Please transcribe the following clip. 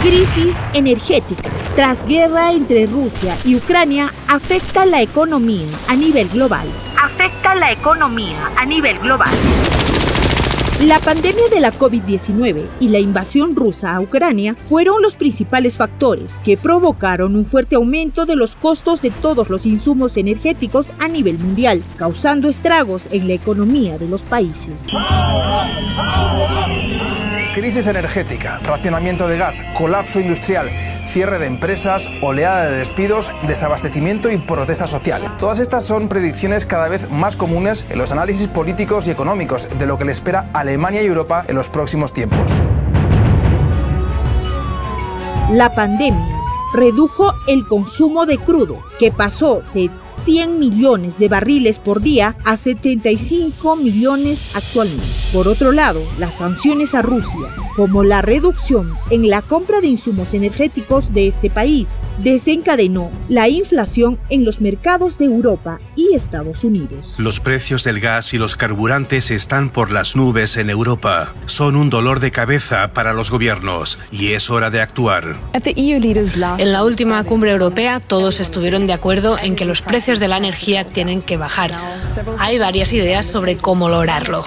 Crisis energética. Tras guerra entre Rusia y Ucrania, afecta la economía a nivel global. Afecta la economía a nivel global. La pandemia de la COVID-19 y la invasión rusa a Ucrania fueron los principales factores que provocaron un fuerte aumento de los costos de todos los insumos energéticos a nivel mundial, causando estragos en la economía de los países. Crisis energética, racionamiento de gas, colapso industrial, cierre de empresas, oleada de despidos, desabastecimiento y protesta social. Todas estas son predicciones cada vez más comunes en los análisis políticos y económicos de lo que le espera Alemania y Europa en los próximos tiempos. La pandemia redujo el consumo de crudo, que pasó de 100 millones de barriles por día a 75 millones actualmente. Por otro lado, las sanciones a Rusia, como la reducción en la compra de insumos energéticos de este país, desencadenó la inflación en los mercados de Europa y Estados Unidos. Los precios del gas y los carburantes están por las nubes en Europa. Son un dolor de cabeza para los gobiernos y es hora de actuar. En la última cumbre europea todos estuvieron de acuerdo en que los precios de la energía tienen que bajar. Hay varias ideas sobre cómo lograrlo.